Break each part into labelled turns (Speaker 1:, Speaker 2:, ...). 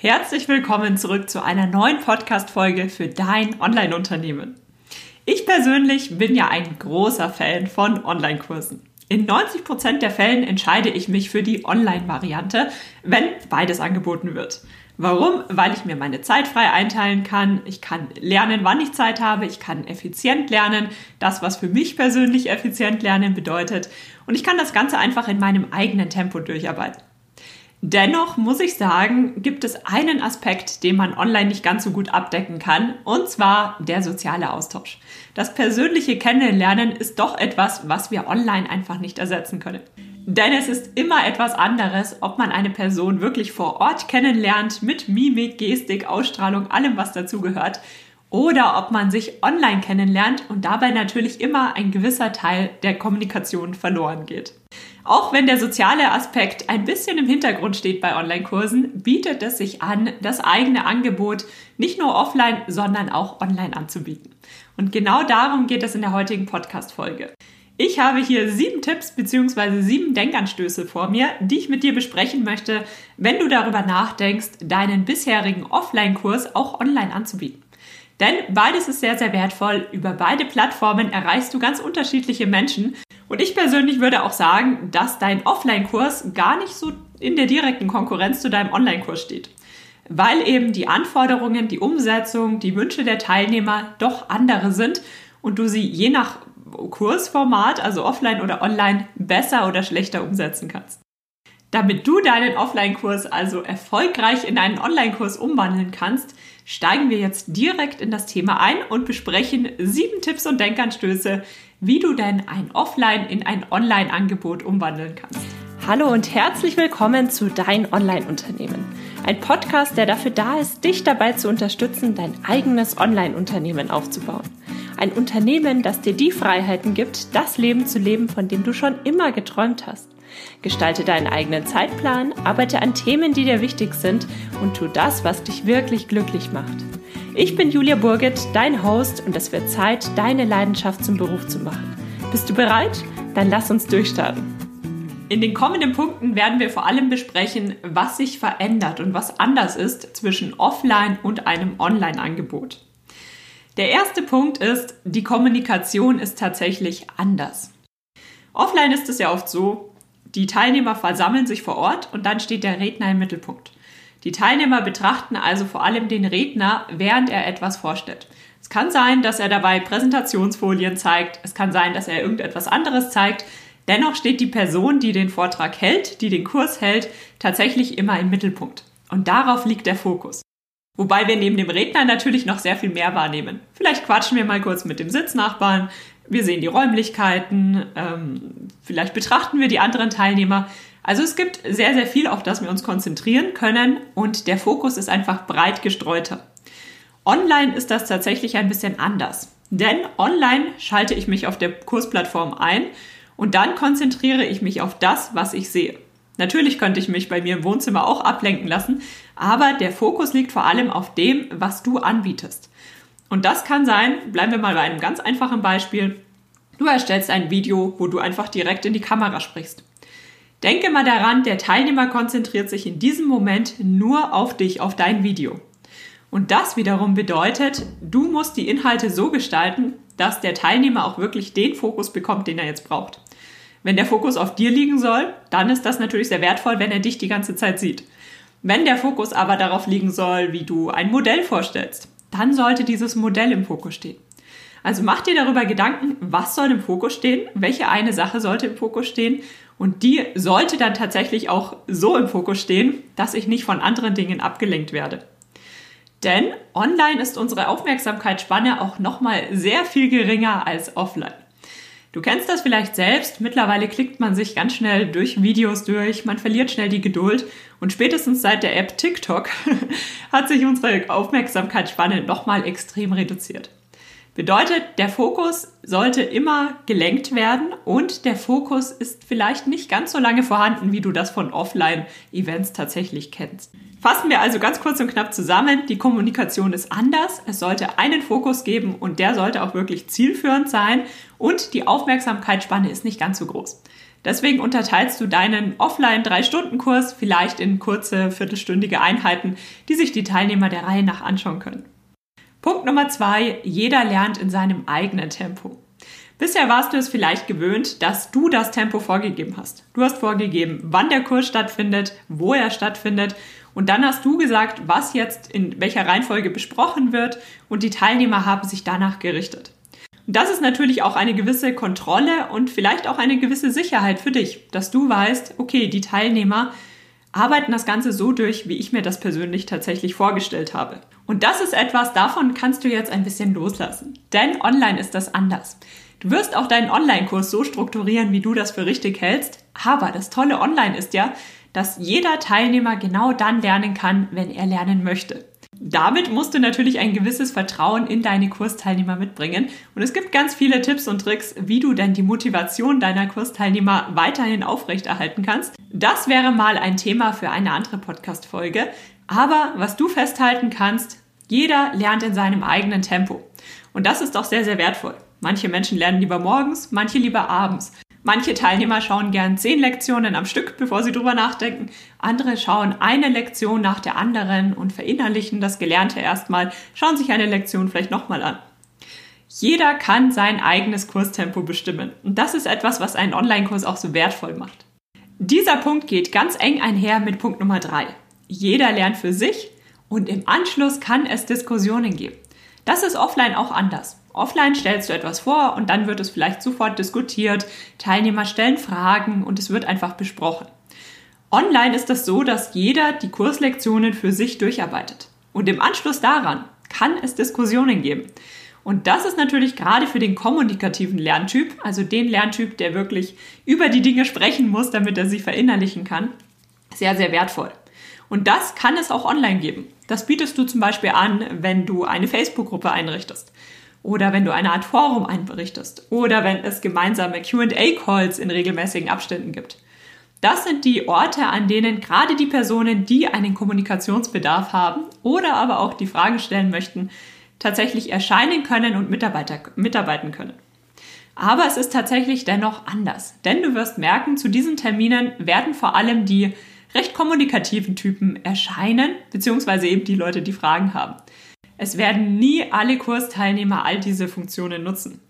Speaker 1: Herzlich willkommen zurück zu einer neuen Podcast-Folge für dein Online-Unternehmen. Ich persönlich bin ja ein großer Fan von Online-Kursen. In 90 Prozent der Fällen entscheide ich mich für die Online-Variante, wenn beides angeboten wird. Warum? Weil ich mir meine Zeit frei einteilen kann. Ich kann lernen, wann ich Zeit habe. Ich kann effizient lernen. Das, was für mich persönlich effizient lernen bedeutet. Und ich kann das Ganze einfach in meinem eigenen Tempo durcharbeiten. Dennoch muss ich sagen, gibt es einen Aspekt, den man online nicht ganz so gut abdecken kann, und zwar der soziale Austausch. Das persönliche Kennenlernen ist doch etwas, was wir online einfach nicht ersetzen können. Denn es ist immer etwas anderes, ob man eine Person wirklich vor Ort kennenlernt, mit Mimik, Gestik, Ausstrahlung, allem, was dazugehört, oder ob man sich online kennenlernt und dabei natürlich immer ein gewisser Teil der Kommunikation verloren geht. Auch wenn der soziale Aspekt ein bisschen im Hintergrund steht bei Online-Kursen, bietet es sich an, das eigene Angebot nicht nur offline, sondern auch online anzubieten. Und genau darum geht es in der heutigen Podcast-Folge. Ich habe hier sieben Tipps bzw. sieben Denkanstöße vor mir, die ich mit dir besprechen möchte, wenn du darüber nachdenkst, deinen bisherigen Offline-Kurs auch online anzubieten. Denn beides ist sehr, sehr wertvoll. Über beide Plattformen erreichst du ganz unterschiedliche Menschen. Und ich persönlich würde auch sagen, dass dein Offline-Kurs gar nicht so in der direkten Konkurrenz zu deinem Online-Kurs steht. Weil eben die Anforderungen, die Umsetzung, die Wünsche der Teilnehmer doch andere sind und du sie je nach Kursformat, also offline oder online, besser oder schlechter umsetzen kannst. Damit du deinen Offline-Kurs also erfolgreich in einen Online-Kurs umwandeln kannst, steigen wir jetzt direkt in das Thema ein und besprechen sieben Tipps und Denkanstöße, wie du denn ein Offline in ein Online-Angebot umwandeln kannst.
Speaker 2: Hallo und herzlich willkommen zu Dein Online-Unternehmen. Ein Podcast, der dafür da ist, dich dabei zu unterstützen, dein eigenes Online-Unternehmen aufzubauen. Ein Unternehmen, das dir die Freiheiten gibt, das Leben zu leben, von dem du schon immer geträumt hast. Gestalte deinen eigenen Zeitplan, arbeite an Themen, die dir wichtig sind und tu das, was dich wirklich glücklich macht. Ich bin Julia Burget, dein Host und es wird Zeit, deine Leidenschaft zum Beruf zu machen. Bist du bereit? Dann lass uns durchstarten.
Speaker 1: In den kommenden Punkten werden wir vor allem besprechen, was sich verändert und was anders ist zwischen Offline und einem Online-Angebot. Der erste Punkt ist, die Kommunikation ist tatsächlich anders. Offline ist es ja oft so, die Teilnehmer versammeln sich vor Ort und dann steht der Redner im Mittelpunkt. Die Teilnehmer betrachten also vor allem den Redner, während er etwas vorstellt. Es kann sein, dass er dabei Präsentationsfolien zeigt, es kann sein, dass er irgendetwas anderes zeigt. Dennoch steht die Person, die den Vortrag hält, die den Kurs hält, tatsächlich immer im Mittelpunkt. Und darauf liegt der Fokus. Wobei wir neben dem Redner natürlich noch sehr viel mehr wahrnehmen. Vielleicht quatschen wir mal kurz mit dem Sitznachbarn, wir sehen die Räumlichkeiten, ähm, vielleicht betrachten wir die anderen Teilnehmer. Also es gibt sehr, sehr viel, auf das wir uns konzentrieren können und der Fokus ist einfach breit gestreuter. Online ist das tatsächlich ein bisschen anders. Denn online schalte ich mich auf der Kursplattform ein und dann konzentriere ich mich auf das, was ich sehe. Natürlich könnte ich mich bei mir im Wohnzimmer auch ablenken lassen, aber der Fokus liegt vor allem auf dem, was du anbietest. Und das kann sein, bleiben wir mal bei einem ganz einfachen Beispiel. Du erstellst ein Video, wo du einfach direkt in die Kamera sprichst. Denke mal daran, der Teilnehmer konzentriert sich in diesem Moment nur auf dich, auf dein Video. Und das wiederum bedeutet, du musst die Inhalte so gestalten, dass der Teilnehmer auch wirklich den Fokus bekommt, den er jetzt braucht. Wenn der Fokus auf dir liegen soll, dann ist das natürlich sehr wertvoll, wenn er dich die ganze Zeit sieht. Wenn der Fokus aber darauf liegen soll, wie du ein Modell vorstellst, dann sollte dieses Modell im Fokus stehen. Also mach dir darüber Gedanken, was soll im Fokus stehen, welche eine Sache sollte im Fokus stehen und die sollte dann tatsächlich auch so im Fokus stehen, dass ich nicht von anderen Dingen abgelenkt werde. Denn online ist unsere Aufmerksamkeitsspanne auch nochmal sehr viel geringer als offline. Du kennst das vielleicht selbst. Mittlerweile klickt man sich ganz schnell durch Videos durch, man verliert schnell die Geduld und spätestens seit der App TikTok hat sich unsere Aufmerksamkeitsspanne nochmal extrem reduziert. Bedeutet, der Fokus sollte immer gelenkt werden und der Fokus ist vielleicht nicht ganz so lange vorhanden, wie du das von Offline-Events tatsächlich kennst. Fassen wir also ganz kurz und knapp zusammen. Die Kommunikation ist anders. Es sollte einen Fokus geben und der sollte auch wirklich zielführend sein und die Aufmerksamkeitsspanne ist nicht ganz so groß. Deswegen unterteilst du deinen Offline-3-Stunden-Kurs vielleicht in kurze, viertelstündige Einheiten, die sich die Teilnehmer der Reihe nach anschauen können. Punkt Nummer zwei, jeder lernt in seinem eigenen Tempo. Bisher warst du es vielleicht gewöhnt, dass du das Tempo vorgegeben hast. Du hast vorgegeben, wann der Kurs stattfindet, wo er stattfindet und dann hast du gesagt, was jetzt in welcher Reihenfolge besprochen wird und die Teilnehmer haben sich danach gerichtet. Und das ist natürlich auch eine gewisse Kontrolle und vielleicht auch eine gewisse Sicherheit für dich, dass du weißt, okay, die Teilnehmer arbeiten das Ganze so durch, wie ich mir das persönlich tatsächlich vorgestellt habe. Und das ist etwas, davon kannst du jetzt ein bisschen loslassen. Denn online ist das anders. Du wirst auch deinen Online-Kurs so strukturieren, wie du das für richtig hältst. Aber das Tolle online ist ja, dass jeder Teilnehmer genau dann lernen kann, wenn er lernen möchte. Damit musst du natürlich ein gewisses Vertrauen in deine Kursteilnehmer mitbringen. Und es gibt ganz viele Tipps und Tricks, wie du denn die Motivation deiner Kursteilnehmer weiterhin aufrechterhalten kannst. Das wäre mal ein Thema für eine andere Podcast-Folge. Aber was du festhalten kannst, jeder lernt in seinem eigenen Tempo. Und das ist auch sehr, sehr wertvoll. Manche Menschen lernen lieber morgens, manche lieber abends. Manche Teilnehmer schauen gern zehn Lektionen am Stück, bevor sie drüber nachdenken. Andere schauen eine Lektion nach der anderen und verinnerlichen das Gelernte erstmal, schauen sich eine Lektion vielleicht nochmal an. Jeder kann sein eigenes Kurstempo bestimmen. Und das ist etwas, was einen Online-Kurs auch so wertvoll macht. Dieser Punkt geht ganz eng einher mit Punkt Nummer drei. Jeder lernt für sich und im Anschluss kann es Diskussionen geben. Das ist offline auch anders. Offline stellst du etwas vor und dann wird es vielleicht sofort diskutiert, Teilnehmer stellen Fragen und es wird einfach besprochen. Online ist das so, dass jeder die Kurslektionen für sich durcharbeitet. Und im Anschluss daran kann es Diskussionen geben. Und das ist natürlich gerade für den kommunikativen Lerntyp, also den Lerntyp, der wirklich über die Dinge sprechen muss, damit er sie verinnerlichen kann, sehr, sehr wertvoll. Und das kann es auch online geben. Das bietest du zum Beispiel an, wenn du eine Facebook-Gruppe einrichtest. Oder wenn du eine Art Forum einrichtest. Oder wenn es gemeinsame QA-Calls in regelmäßigen Abständen gibt. Das sind die Orte, an denen gerade die Personen, die einen Kommunikationsbedarf haben oder aber auch die Fragen stellen möchten, tatsächlich erscheinen können und Mitarbeiter, mitarbeiten können. Aber es ist tatsächlich dennoch anders. Denn du wirst merken, zu diesen Terminen werden vor allem die recht kommunikativen Typen erscheinen, beziehungsweise eben die Leute, die Fragen haben. Es werden nie alle Kursteilnehmer all diese Funktionen nutzen.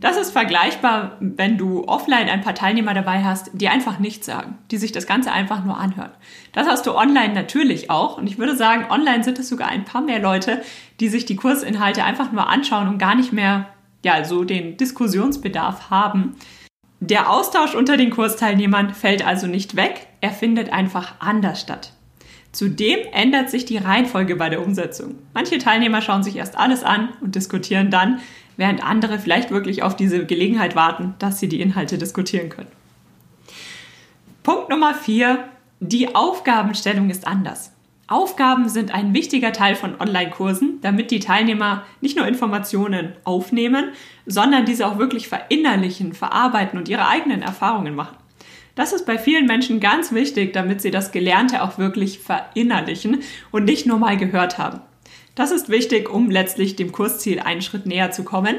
Speaker 1: Das ist vergleichbar, wenn du offline ein paar Teilnehmer dabei hast, die einfach nichts sagen, die sich das Ganze einfach nur anhören. Das hast du online natürlich auch. Und ich würde sagen, online sind es sogar ein paar mehr Leute, die sich die Kursinhalte einfach nur anschauen und gar nicht mehr, ja, so den Diskussionsbedarf haben. Der Austausch unter den Kursteilnehmern fällt also nicht weg, er findet einfach anders statt. Zudem ändert sich die Reihenfolge bei der Umsetzung. Manche Teilnehmer schauen sich erst alles an und diskutieren dann, während andere vielleicht wirklich auf diese Gelegenheit warten, dass sie die Inhalte diskutieren können. Punkt Nummer vier: Die Aufgabenstellung ist anders. Aufgaben sind ein wichtiger Teil von Online-Kursen, damit die Teilnehmer nicht nur Informationen aufnehmen, sondern diese auch wirklich verinnerlichen, verarbeiten und ihre eigenen Erfahrungen machen. Das ist bei vielen Menschen ganz wichtig, damit sie das Gelernte auch wirklich verinnerlichen und nicht nur mal gehört haben. Das ist wichtig, um letztlich dem Kursziel einen Schritt näher zu kommen.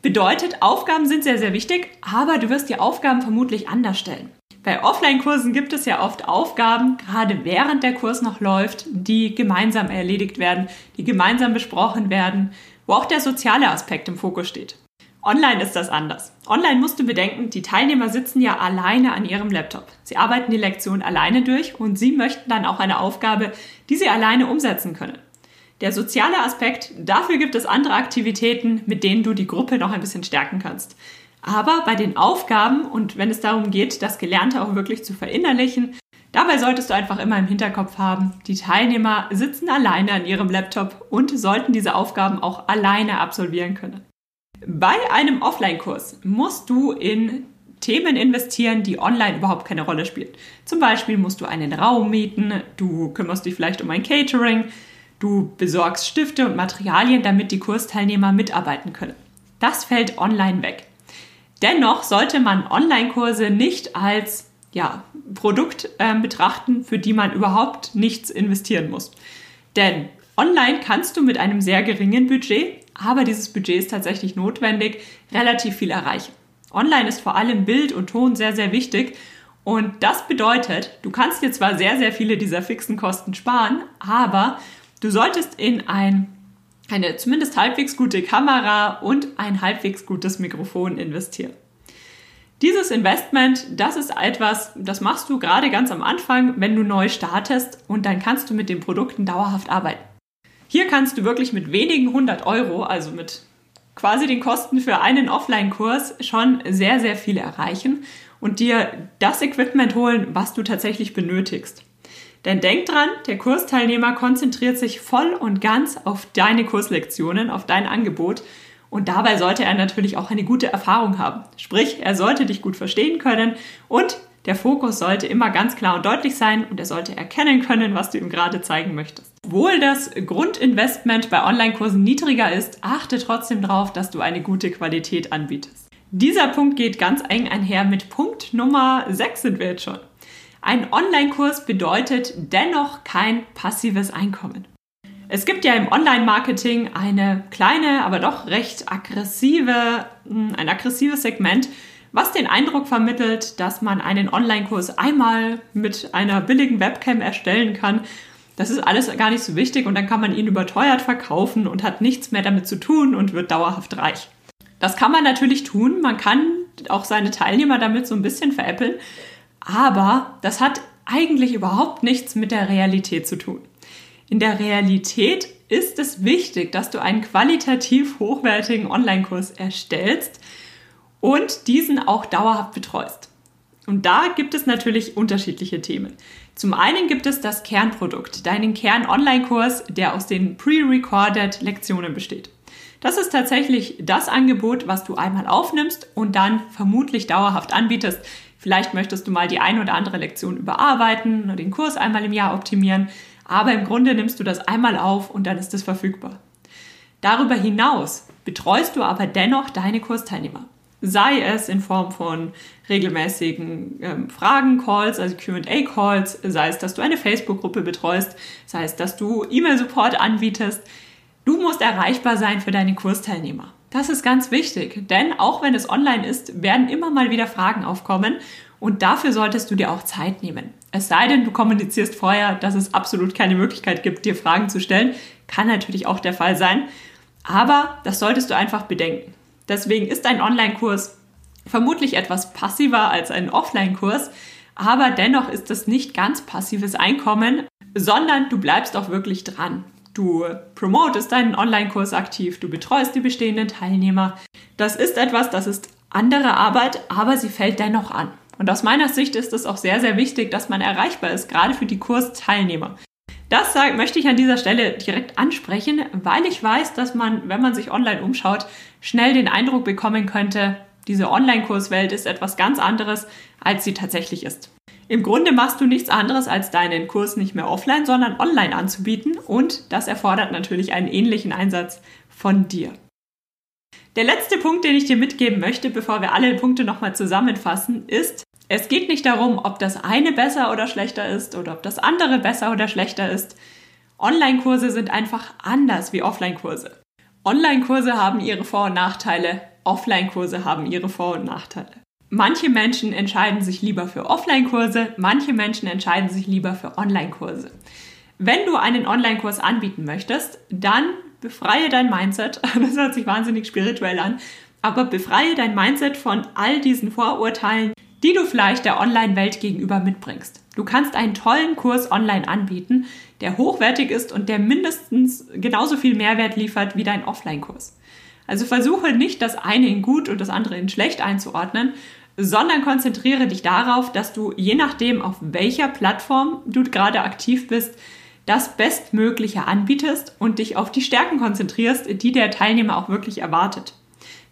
Speaker 1: Bedeutet, Aufgaben sind sehr, sehr wichtig, aber du wirst die Aufgaben vermutlich anders stellen. Bei Offline-Kursen gibt es ja oft Aufgaben, gerade während der Kurs noch läuft, die gemeinsam erledigt werden, die gemeinsam besprochen werden, wo auch der soziale Aspekt im Fokus steht. Online ist das anders. Online musst du bedenken, die Teilnehmer sitzen ja alleine an ihrem Laptop. Sie arbeiten die Lektion alleine durch und sie möchten dann auch eine Aufgabe, die sie alleine umsetzen können. Der soziale Aspekt, dafür gibt es andere Aktivitäten, mit denen du die Gruppe noch ein bisschen stärken kannst. Aber bei den Aufgaben und wenn es darum geht, das Gelernte auch wirklich zu verinnerlichen, dabei solltest du einfach immer im Hinterkopf haben, die Teilnehmer sitzen alleine an ihrem Laptop und sollten diese Aufgaben auch alleine absolvieren können. Bei einem Offline-Kurs musst du in Themen investieren, die online überhaupt keine Rolle spielen. Zum Beispiel musst du einen Raum mieten, du kümmerst dich vielleicht um ein Catering, du besorgst Stifte und Materialien, damit die Kursteilnehmer mitarbeiten können. Das fällt online weg. Dennoch sollte man Online-Kurse nicht als ja, Produkt äh, betrachten, für die man überhaupt nichts investieren muss. Denn online kannst du mit einem sehr geringen Budget, aber dieses Budget ist tatsächlich notwendig, relativ viel erreichen. Online ist vor allem Bild und Ton sehr, sehr wichtig. Und das bedeutet, du kannst dir zwar sehr, sehr viele dieser fixen Kosten sparen, aber du solltest in ein, eine zumindest halbwegs gute Kamera und ein halbwegs gutes Mikrofon investieren. Dieses Investment, das ist etwas, das machst du gerade ganz am Anfang, wenn du neu startest und dann kannst du mit den Produkten dauerhaft arbeiten. Hier kannst du wirklich mit wenigen hundert Euro, also mit quasi den Kosten für einen Offline-Kurs schon sehr, sehr viel erreichen und dir das Equipment holen, was du tatsächlich benötigst. Denn denk dran, der Kursteilnehmer konzentriert sich voll und ganz auf deine Kurslektionen, auf dein Angebot und dabei sollte er natürlich auch eine gute Erfahrung haben. Sprich, er sollte dich gut verstehen können und der Fokus sollte immer ganz klar und deutlich sein und er sollte erkennen können, was du ihm gerade zeigen möchtest. Obwohl das Grundinvestment bei Online-Kursen niedriger ist, achte trotzdem darauf, dass du eine gute Qualität anbietest. Dieser Punkt geht ganz eng einher mit Punkt Nummer 6 sind wir jetzt schon. Ein Online-Kurs bedeutet dennoch kein passives Einkommen. Es gibt ja im Online-Marketing eine kleine, aber doch recht aggressive, hm, ein aggressives Segment, was den Eindruck vermittelt, dass man einen Online-Kurs einmal mit einer billigen Webcam erstellen kann. Das ist alles gar nicht so wichtig und dann kann man ihn überteuert verkaufen und hat nichts mehr damit zu tun und wird dauerhaft reich. Das kann man natürlich tun. Man kann auch seine Teilnehmer damit so ein bisschen veräppeln. Aber das hat eigentlich überhaupt nichts mit der Realität zu tun. In der Realität ist es wichtig, dass du einen qualitativ hochwertigen Online-Kurs erstellst und diesen auch dauerhaft betreust. Und da gibt es natürlich unterschiedliche Themen. Zum einen gibt es das Kernprodukt, deinen Kern-Online-Kurs, der aus den pre-recorded Lektionen besteht. Das ist tatsächlich das Angebot, was du einmal aufnimmst und dann vermutlich dauerhaft anbietest. Vielleicht möchtest du mal die ein oder andere Lektion überarbeiten oder den Kurs einmal im Jahr optimieren aber im Grunde nimmst du das einmal auf und dann ist es verfügbar. Darüber hinaus betreust du aber dennoch deine Kursteilnehmer. Sei es in Form von regelmäßigen ähm, Fragen-Calls, also QA-Calls, sei es, dass du eine Facebook-Gruppe betreust, sei es, dass du E-Mail-Support anbietest. Du musst erreichbar sein für deine Kursteilnehmer. Das ist ganz wichtig, denn auch wenn es online ist, werden immer mal wieder Fragen aufkommen und dafür solltest du dir auch Zeit nehmen. Es sei denn, du kommunizierst vorher, dass es absolut keine Möglichkeit gibt, dir Fragen zu stellen. Kann natürlich auch der Fall sein. Aber das solltest du einfach bedenken. Deswegen ist ein Online-Kurs vermutlich etwas passiver als ein Offline-Kurs. Aber dennoch ist es nicht ganz passives Einkommen, sondern du bleibst auch wirklich dran. Du promotest deinen Online-Kurs aktiv, du betreust die bestehenden Teilnehmer. Das ist etwas, das ist andere Arbeit, aber sie fällt dennoch an. Und aus meiner Sicht ist es auch sehr, sehr wichtig, dass man erreichbar ist, gerade für die Kursteilnehmer. Das möchte ich an dieser Stelle direkt ansprechen, weil ich weiß, dass man, wenn man sich online umschaut, schnell den Eindruck bekommen könnte, diese Online-Kurswelt ist etwas ganz anderes, als sie tatsächlich ist. Im Grunde machst du nichts anderes, als deinen Kurs nicht mehr offline, sondern online anzubieten und das erfordert natürlich einen ähnlichen Einsatz von dir. Der letzte Punkt, den ich dir mitgeben möchte, bevor wir alle Punkte nochmal zusammenfassen, ist, es geht nicht darum, ob das eine besser oder schlechter ist oder ob das andere besser oder schlechter ist. Online-Kurse sind einfach anders wie Offline-Kurse. Online-Kurse haben ihre Vor- und Nachteile, Offline-Kurse haben ihre Vor- und Nachteile. Manche Menschen entscheiden sich lieber für Offline-Kurse, manche Menschen entscheiden sich lieber für Online-Kurse. Wenn du einen Online-Kurs anbieten möchtest, dann befreie dein Mindset. Das hört sich wahnsinnig spirituell an, aber befreie dein Mindset von all diesen Vorurteilen, die du vielleicht der Online-Welt gegenüber mitbringst. Du kannst einen tollen Kurs online anbieten, der hochwertig ist und der mindestens genauso viel Mehrwert liefert wie dein Offline-Kurs. Also versuche nicht das eine in gut und das andere in schlecht einzuordnen, sondern konzentriere dich darauf, dass du je nachdem, auf welcher Plattform du gerade aktiv bist, das Bestmögliche anbietest und dich auf die Stärken konzentrierst, die der Teilnehmer auch wirklich erwartet.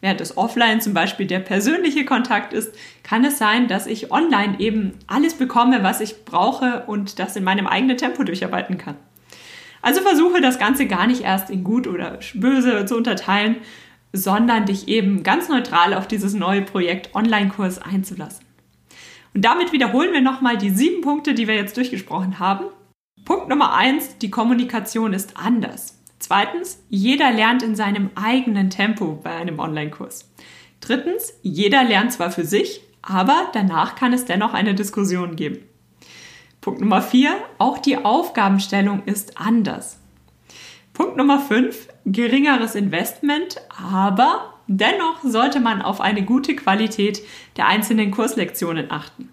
Speaker 1: Während es offline zum Beispiel der persönliche Kontakt ist, kann es sein, dass ich online eben alles bekomme, was ich brauche und das in meinem eigenen Tempo durcharbeiten kann. Also versuche das Ganze gar nicht erst in gut oder böse zu unterteilen, sondern dich eben ganz neutral auf dieses neue Projekt Online-Kurs einzulassen. Und damit wiederholen wir nochmal die sieben Punkte, die wir jetzt durchgesprochen haben. Punkt Nummer eins, die Kommunikation ist anders. Zweitens, jeder lernt in seinem eigenen Tempo bei einem Online-Kurs. Drittens, jeder lernt zwar für sich, aber danach kann es dennoch eine Diskussion geben. Punkt Nummer vier, auch die Aufgabenstellung ist anders. Punkt Nummer fünf, geringeres Investment, aber dennoch sollte man auf eine gute Qualität der einzelnen Kurslektionen achten.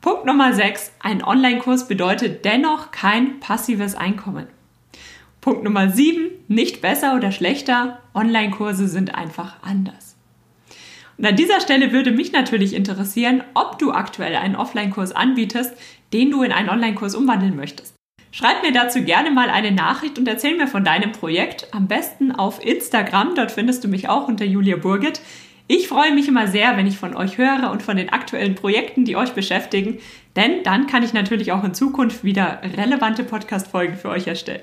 Speaker 1: Punkt Nummer 6. Ein Online-Kurs bedeutet dennoch kein passives Einkommen. Punkt Nummer 7. Nicht besser oder schlechter. Online-Kurse sind einfach anders. Und an dieser Stelle würde mich natürlich interessieren, ob du aktuell einen Offline-Kurs anbietest, den du in einen Online-Kurs umwandeln möchtest. Schreib mir dazu gerne mal eine Nachricht und erzähl mir von deinem Projekt. Am besten auf Instagram, dort findest du mich auch unter Julia Burget. Ich freue mich immer sehr, wenn ich von euch höre und von den aktuellen Projekten, die euch beschäftigen, denn dann kann ich natürlich auch in Zukunft wieder relevante Podcast-Folgen für euch erstellen.